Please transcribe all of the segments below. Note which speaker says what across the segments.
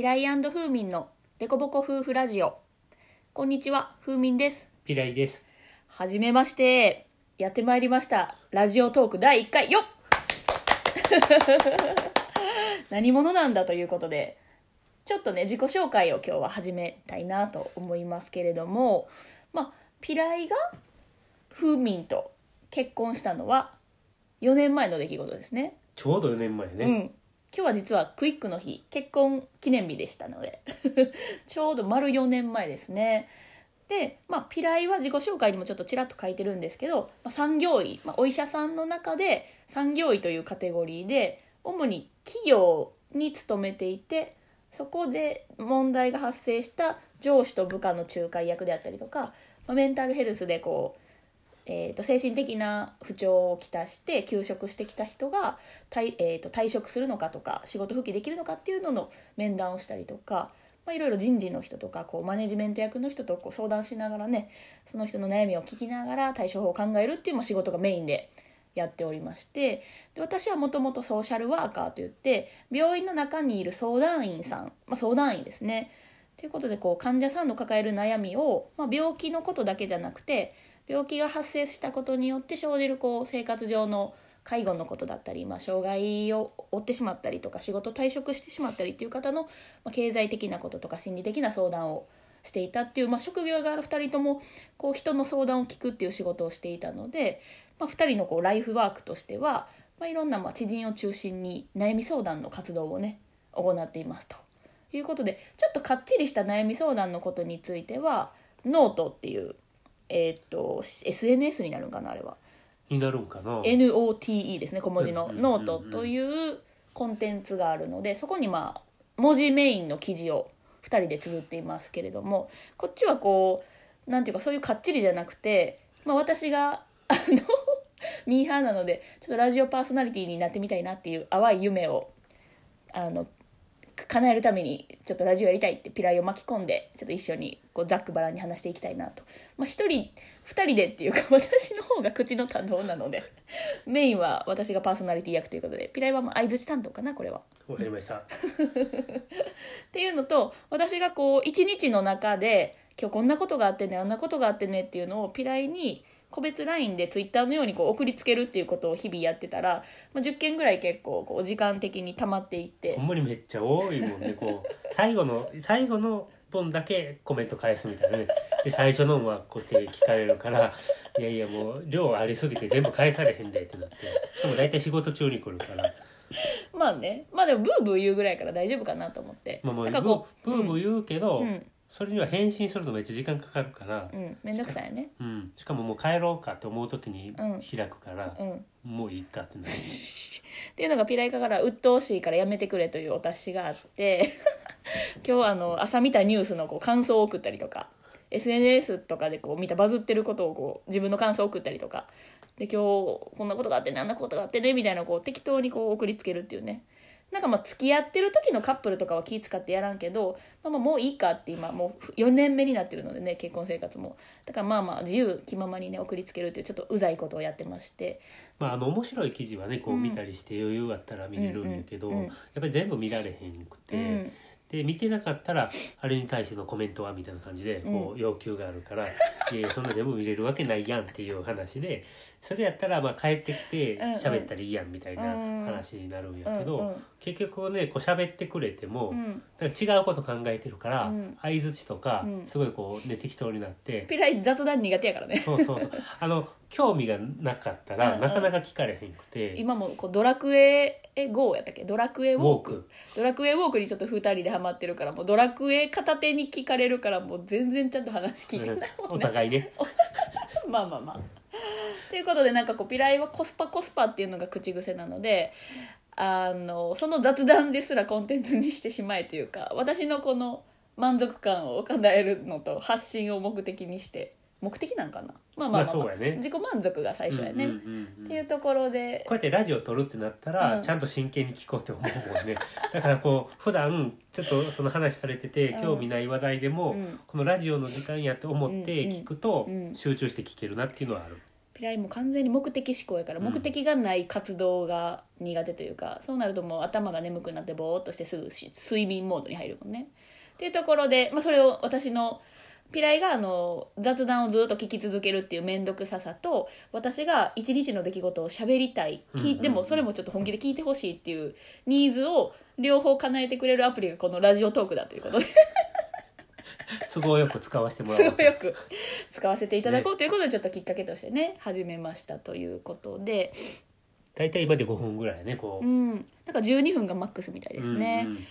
Speaker 1: ピライフーミンのデコボコ夫婦ラジオ。こんにちはフーミンです。
Speaker 2: ピライです。
Speaker 1: はじめましてやってまいりましたラジオトーク第1回よっ。何者なんだということでちょっとね自己紹介を今日は始めたいなと思いますけれどもまあピライがフーミンと結婚したのは4年前の出来事ですね。
Speaker 2: ちょうど4年前ね。
Speaker 1: うん、今日は実はクイックの日結婚記念日でしたので ちょうど丸4年前ですね。で、まあ、ピライは自己紹介にもちょっとちらっと書いてるんですけど、まあ、産業医、まあ、お医者さんの中で産業医というカテゴリーで主に企業に勤めていてそこで問題が発生した上司と部下の仲介役であったりとか、まあ、メンタルヘルスでこうえー、と精神的な不調をきたして休職してきた人が退,、えー、と退職するのかとか仕事復帰できるのかっていうのの面談をしたりとか、まあ、いろいろ人事の人とかこうマネジメント役の人とこう相談しながらねその人の悩みを聞きながら対処法を考えるっていう、まあ、仕事がメインでやっておりましてで私はもともとソーシャルワーカーといって病院の中にいる相談員さん、まあ、相談員ですね。ということでこう患者さんの抱える悩みを、まあ、病気のことだけじゃなくて病気が発生したことによって生じるこう生活上の介護のことだったり、まあ、障害を負ってしまったりとか仕事退職してしまったりっていう方の、まあ、経済的なこととか心理的な相談をしていたっていう、まあ、職業がある2人ともこう人の相談を聞くっていう仕事をしていたので、まあ、2人のこうライフワークとしては、まあ、いろんなまあ知人を中心に悩み相談の活動をね行っていますと。いうことでちょっとかっちりした悩み相談のことについてはノートっていうえーっと SNS になるんかなあれは
Speaker 2: になるんかな。
Speaker 1: NOTE ですね小文字のノートというコンテンツがあるのでそこにまあ文字メインの記事を2人で綴っていますけれどもこっちはこうなんていうかそういうかっちりじゃなくて、まあ、私があのミーハーなのでちょっとラジオパーソナリティになってみたいなっていう淡い夢をあの叶えるためにちょっとラジオやりたいってピライを巻き込んでちょっと一緒にこうざっくばらんに話していきたいなと、まあ、1人2人でっていうか 私の方が口の多動なのでメインは私がパーソナリティ役ということでピライはもう相づち担当かなこれは。
Speaker 2: わかりました。
Speaker 1: っていうのと私がこう一日の中で今日こんなことがあってねあんなことがあってねっていうのをピライに個別 LINE でツイッターのようにこう送りつけるっていうことを日々やってたら、まあ、10件ぐらい結構こう時間的に溜まっていって
Speaker 2: ほんまにめっちゃ多いもんね。こう 最後の最後の本だけコメント返すみたいなね。で最初のはこうやって聞かれるから、いやいやもう量ありすぎて全部返されへんでってなって。しかも大体仕事中に来るから。
Speaker 1: まあねまあでもブーブー言うぐらいから大丈夫かなと思って、
Speaker 2: まあもうブ
Speaker 1: なんかこう
Speaker 2: ブーブー言うけど、
Speaker 1: うん
Speaker 2: それには返信するのめっちゃ時間かかるから
Speaker 1: う。ん。面倒くさいよね。
Speaker 2: うん、しかももう帰ろうかと思う時に
Speaker 1: うん。
Speaker 2: 開くから、
Speaker 1: うん。
Speaker 2: もういいかってなる
Speaker 1: っていうのがピライカから鬱陶しいからやめてくれというお達しがあって 今日あの朝見たニュースのこう感想を送ったりとか SNS とかでこう見たバズってることをこう自分の感想を送ったりとかで今日こんなことがあってねあんなことがあってねみたいなこう適当にこう送りつけるっていうねなんかまあ付き合ってる時のカップルとかは気使ってやらんけど、まあ、まあもういいかって今もう4年目になってるのでね結婚生活も。だからまあまあ自由気ままにね送りつけるっていうちょっとうざいことをやってまして。
Speaker 2: まああの面白い記事はねこう
Speaker 1: うん
Speaker 2: 見たりして余裕あったら見れるんだけど、
Speaker 1: うんうんうん。
Speaker 2: やっぱり全部見られへんくて、
Speaker 1: うん。
Speaker 2: で見てなかったらあれに対してのコメントはみたいな感じでこう要求があるから、いやいやそんな全部見れるわけないやんっていう話でそれやったらまあ帰ってきて
Speaker 1: うんうん。
Speaker 2: 喋ったらいいやんみたいな話になるんやけど、
Speaker 1: うんうん。
Speaker 2: 結局ねこう喋ってくれても、
Speaker 1: うん。
Speaker 2: なんか違うこと考えてるから、
Speaker 1: うん。
Speaker 2: 相づちとか、
Speaker 1: うん。
Speaker 2: すごいこうね適当になって。
Speaker 1: ピライ雑談苦手やからね。
Speaker 2: そうそうそう。あの興味がなかったら、
Speaker 1: うんうん。
Speaker 2: なかなか聞かれへんくて。
Speaker 1: 今もこうドラクエえ GO やったっけ？ドラクエウォーク。ドラクエウォークにちょっと2人でハマってるからもうドラクエ片手に聞かれるからもう全然ちゃんと話聞いてないも
Speaker 2: お
Speaker 1: ん。ね
Speaker 2: 互いね。
Speaker 1: まあまあまあ ということでなんかこうピライはコスパコスパっていうのが口癖なのであのその雑談ですらコンテンツにしてしまえというか私のこの満足感を叶えるのと発信を目的にして目的なんかな？まあまあまあ、
Speaker 2: まあね。
Speaker 1: 自己満足が最初やね、
Speaker 2: うんうんうんうん。
Speaker 1: っていうところで。
Speaker 2: こうやってラジオ撮るってなったら、
Speaker 1: うん。
Speaker 2: ちゃんと真剣に聞こうって思うもんね。だからこう普段ちょっとその話されてて
Speaker 1: うん。
Speaker 2: 興味ない話題でも、
Speaker 1: うん。
Speaker 2: このラジオの時間やって思って聞くと、集中して聞けるなっていうのはある、
Speaker 1: ピライも完全に目的思考やから
Speaker 2: うん。
Speaker 1: 目的がない活動が苦手というか、そうなるともう頭が眠くなってぼーっとしてすぐし睡眠モードに入るもんね。っていうところで、まあ、それを私のピライがあの雑談をずっと聞き続けるっていう面倒くささと私が一日の出来事を喋りたい、き
Speaker 2: うんうんうん。
Speaker 1: でもそれもちょっと本気で聞いてほしいっていうニーズを両方叶えてくれるアプリがこのラジオトークだということで。
Speaker 2: 都合よく使わせてもらおう
Speaker 1: すごいよく使わせていただこうということでちょっときっかけとしてね始めましたということで、
Speaker 2: 大体今で5分ぐらいねこ
Speaker 1: う、
Speaker 2: うん。
Speaker 1: なんか12分がマックスみたいですね。
Speaker 2: うんうん。
Speaker 1: で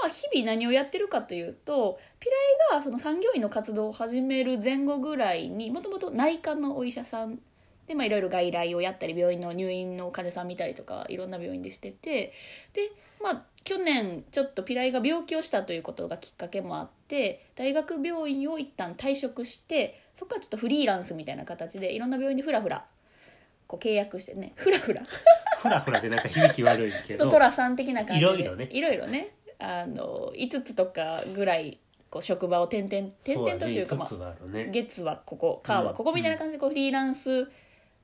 Speaker 1: まあ日々何をやってるかというとピライがその産業医の活動を始める前後ぐらいにもともと内科のお医者さんでまあいろいろ外来をやったり病院の入院の患者さん見たりとかいろんな病院でしててでまあ去年ちょっとピライが病気をしたということがきっかけもあって大学病院を一旦退職してそこからちょっとフリーランスみたいな形でいろんな病院でフラフラこう契約してねフラフラ。
Speaker 2: フラフラでなんか響き悪いけど。
Speaker 1: ちょっと寅さん的な感じで
Speaker 2: いろいろね。
Speaker 1: いろいろね。あの5つとかぐらいこう職場を転々転々とというか、
Speaker 2: ね、5つはあるね。
Speaker 1: 月はここ火はここ
Speaker 2: うん
Speaker 1: みたいな感じでこうフリーランス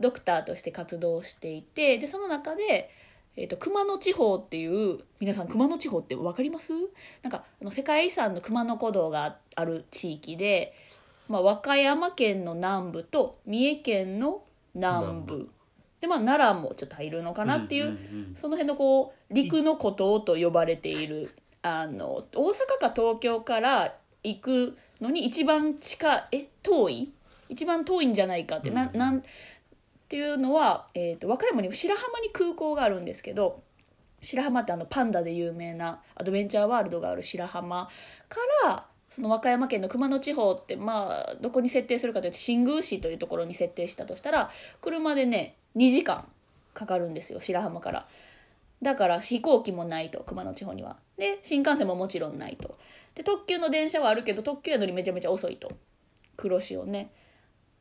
Speaker 1: ドクターとして活動していてでその中で、えー、と熊野地方っていう皆さん熊野地方って分かります？なんかあの世界遺産の熊野古道がある地域で、まあ、和歌山県の南部と三重県の南部。
Speaker 2: 南
Speaker 1: で、まあ、奈良もちょっと入るのかなっていう,、
Speaker 2: んんん
Speaker 1: その辺のこう陸の孤島と呼ばれているあの大阪か東京から行くのに一番近いえ遠い？一番遠いんじゃないかって、な
Speaker 2: うん。
Speaker 1: なんっていうのは、えー、と和歌山に白浜に空港があるんですけど白浜ってあのパンダで有名なアドベンチャーワールドがある白浜からその和歌山県の熊野地方ってまあどこに設定するかというと新宮市というところに設定したとしたら車でね2時間かかるんですよ白浜から。だから飛行機もないと熊野地方には。で新幹線ももちろんないと。で特急の電車はあるけど特急やのにめちゃめちゃ遅いと。黒潮ね。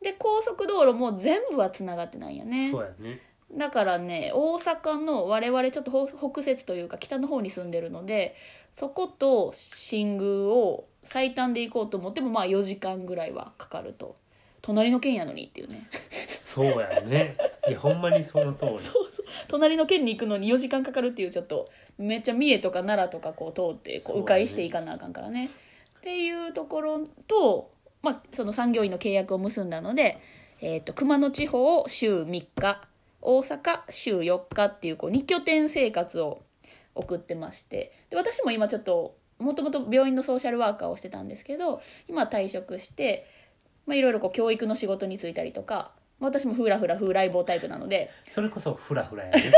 Speaker 1: で高速道路も全部はつながってないんやね。
Speaker 2: そうやね。
Speaker 1: だからね大阪の我々ちょっと北北節というか北の方に住んでるのでそこと新宮を最短で行こうと思ってもまあ4時間ぐらいはかかると。隣の県やのにっていうね。
Speaker 2: そうやね。いやほんまにその通り。
Speaker 1: そうそう。隣の県に行くのに4時間かかるっていうちょっとめっちゃ三重とか奈良とかこう通ってこう迂回していかなあかんからね。っていうところと、まあ、その産業医の契約を結んだので、えー、と熊野地方を週3日大阪週4日っていうこう2拠点生活を送ってましてで私も今ちょっともともと病院のソーシャルワーカーをしてたんですけど今は退職してまあいろいろこう教育の仕事に就いたりとかまあ私もフラフラ風来坊タイプなので
Speaker 2: それこそフラフラやね こ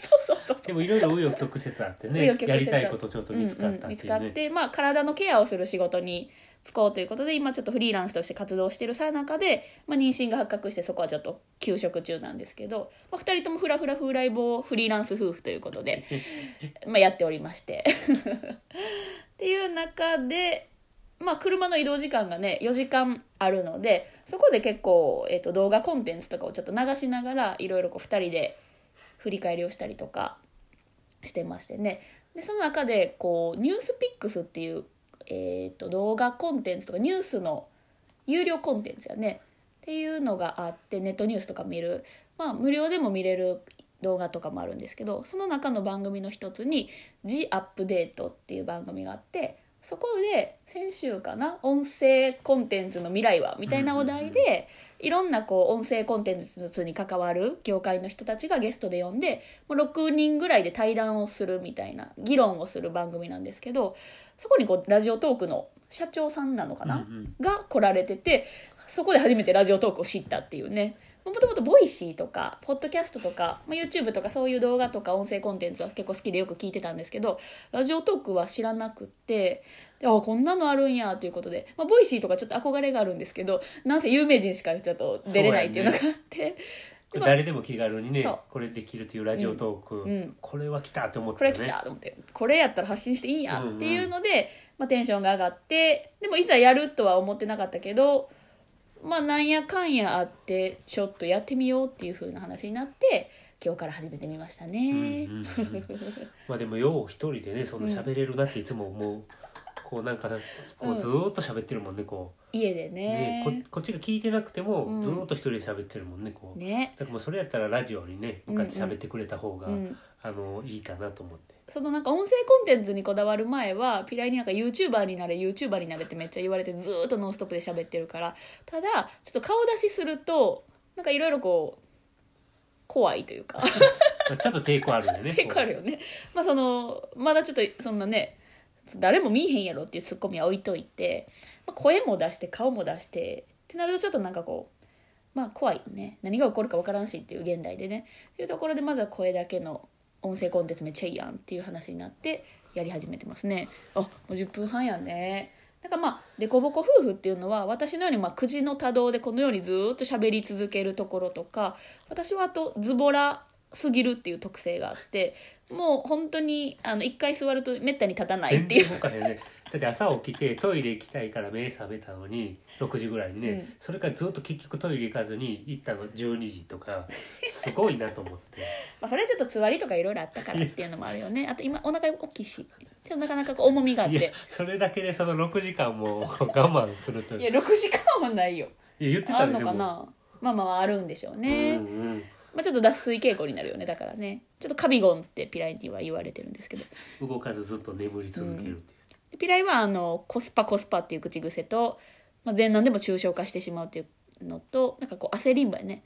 Speaker 1: そうそうそう
Speaker 2: う。でもいろいろ紆余曲折あって
Speaker 1: 紆
Speaker 2: ねやりたいことちょっと見つかったって
Speaker 1: うんうん見つ
Speaker 2: いうね、
Speaker 1: かって、まあ、体のケアをする仕事に就こうということで今ちょっとフリーランスとして活動してるさなかで、まあ、妊娠が発覚してそこはちょっと休職中なんですけど、まあ、2人ともフラフラ風来坊フリーランス夫婦ということで、まあ、やっておりまして。っていう中で、まあ、車の移動時間がね4時間あるのでそこで結構、えっと動画コンテンツとかをちょっと流しながらいろいろ2人で振り返りをしたりとかしてましてね。でその中でこうニュースピックスっていう、えー、と動画コンテンツとかニュースの有料コンテンツやね。っていうのがあってネットニュースとか見る、まあ、無料でも見れる動画とかもあるんですけどその中の番組の一つに「ジ・アップデート」っていう番組があってそこで先週かな音声コンテンツの未来はみたいなお題でいろんなこう音声コンテンツに関わる業界の人たちがゲストで呼んでもう6人ぐらいで対談をするみたいな議論をする番組なんですけどそこにこうラジオトークの社長さんなのかな、
Speaker 2: うんうん。
Speaker 1: が来られててそこで初めてラジオトークを知ったっていうねもともと Voicy とかポッドキャストとか、まあ、YouTube とかそういう動画とか音声コンテンツは結構好きでよく聞いてたんですけどラジオトークは知らなくってであこんなのあるんやということで、まあ、 Voicy とかちょっと憧れがあるんですけどなんせ有名人しかちょっと出れないっていうのがあって、で
Speaker 2: 誰でも気軽にねこれできるというラジオトーク、
Speaker 1: うんうん。
Speaker 2: これは来たって思っ
Speaker 1: これ来
Speaker 2: た
Speaker 1: と思ってこれやったら発信していいんやっていうので、まあ、テンションが上がってでもいざやるとは思ってなかったけどまあなんやかんやあってちょっとやってみようっていう風な話になって今日から始めてみました
Speaker 2: うん
Speaker 1: ね。
Speaker 2: うんうんまあでもよう一人でねその喋れるなっていつも思う、こうなんかこ
Speaker 1: う
Speaker 2: うん。ずーっと喋ってるもんねこ
Speaker 1: 家で
Speaker 2: うね。
Speaker 1: ね
Speaker 2: ここっちが聞いてなくても
Speaker 1: うん。
Speaker 2: ずーっと一人で喋ってるもんねこう。
Speaker 1: ね。
Speaker 2: だからもうそれやったらラジオにね向かって喋ってくれた方が、
Speaker 1: うん。
Speaker 2: あのいいかなと思って。
Speaker 1: そのなんか音声コンテンツにこだわる前はピライになんか YouTuber になれ YouTuber になれってめっちゃ言われてずーっとノンストップで喋ってるから。ただちょっと顔出しするとなんかいろいろこう怖いというか。
Speaker 2: まあちょっと抵抗あるよね
Speaker 1: 抵抗あるよね。まあそのまだちょっとそんなね誰も見えへんやろっていうツッコミは置いといて、まあ、声も出して顔も出してってなるとちょっとなんかこうまあ怖いよね。何が起こるか分からんしっていう現代でね。っていうところでまずは声だけの音声コンテンツめっちゃいいやんっていう話になってやり始めてますね。あもう10分半やね。だからまあ凸凹夫婦っていうのは私のようにまあ9時の多動でこのようにずっと喋り続けるところとか私はあとズボラすぎるっていう特性があってもう本当にあの1回座るとめったに立たないっ
Speaker 2: 全
Speaker 1: ていう。
Speaker 2: かへんよね。だって朝起きてトイレ行きたいから目覚めたのに6時ぐらいにね、
Speaker 1: うん。
Speaker 2: それからずっと結局トイレ行かずに行ったの。12時とか。すごいなと思って。
Speaker 1: まあ、それはちょっとつわりとかいろいろあったからっていうのもあるよね。あと今お腹大きいし。ちょっとなかなか重みがあっ
Speaker 2: いや
Speaker 1: て
Speaker 2: それだけでその6時間も我慢すると
Speaker 1: いや6時間はないよ。
Speaker 2: いや言ってた
Speaker 1: あんのかな。まあまああるんでしょうね、
Speaker 2: うんうん
Speaker 1: まあ、ちょっと脱水傾向になるよね。だからね。ちょっとカビゴンってピライには言われてるんですけど。
Speaker 2: 動かずずっと眠り続けるっていう、
Speaker 1: でピライはあのコスパコスパっていう口癖と、まあ、全何でも抽象化してしまうっていうのとなんかこう焦りんばいね。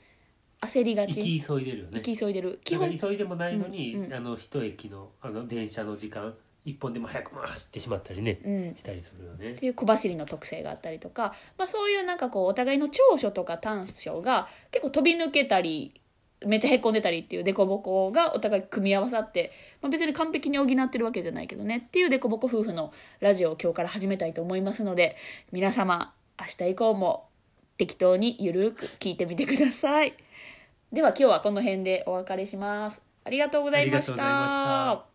Speaker 1: 焦りが
Speaker 2: 行
Speaker 1: ち
Speaker 2: き急いでるよね。
Speaker 1: 行き急いでる。基本。
Speaker 2: 急いでもないのに、
Speaker 1: うんうん。
Speaker 2: あの一駅のあの電車の時間一本でも早く回ってしまったりね、
Speaker 1: うん。
Speaker 2: したりするよね。
Speaker 1: っていう小走りの特性があったりとか、まあ、そういうなんかこうお互いの長所とか短所が結構飛び抜けたりめっちゃへっこんでたりっていう凸凹がお互い組み合わさって、まあ、別に完璧に補ってるわけじゃないけどねっていう凸凹夫婦のラジオを今日から始めたいと思いますので皆様明日以降も適当にゆるく聞いてみてください。では今日はこの辺でお別れします。ありがとうございました。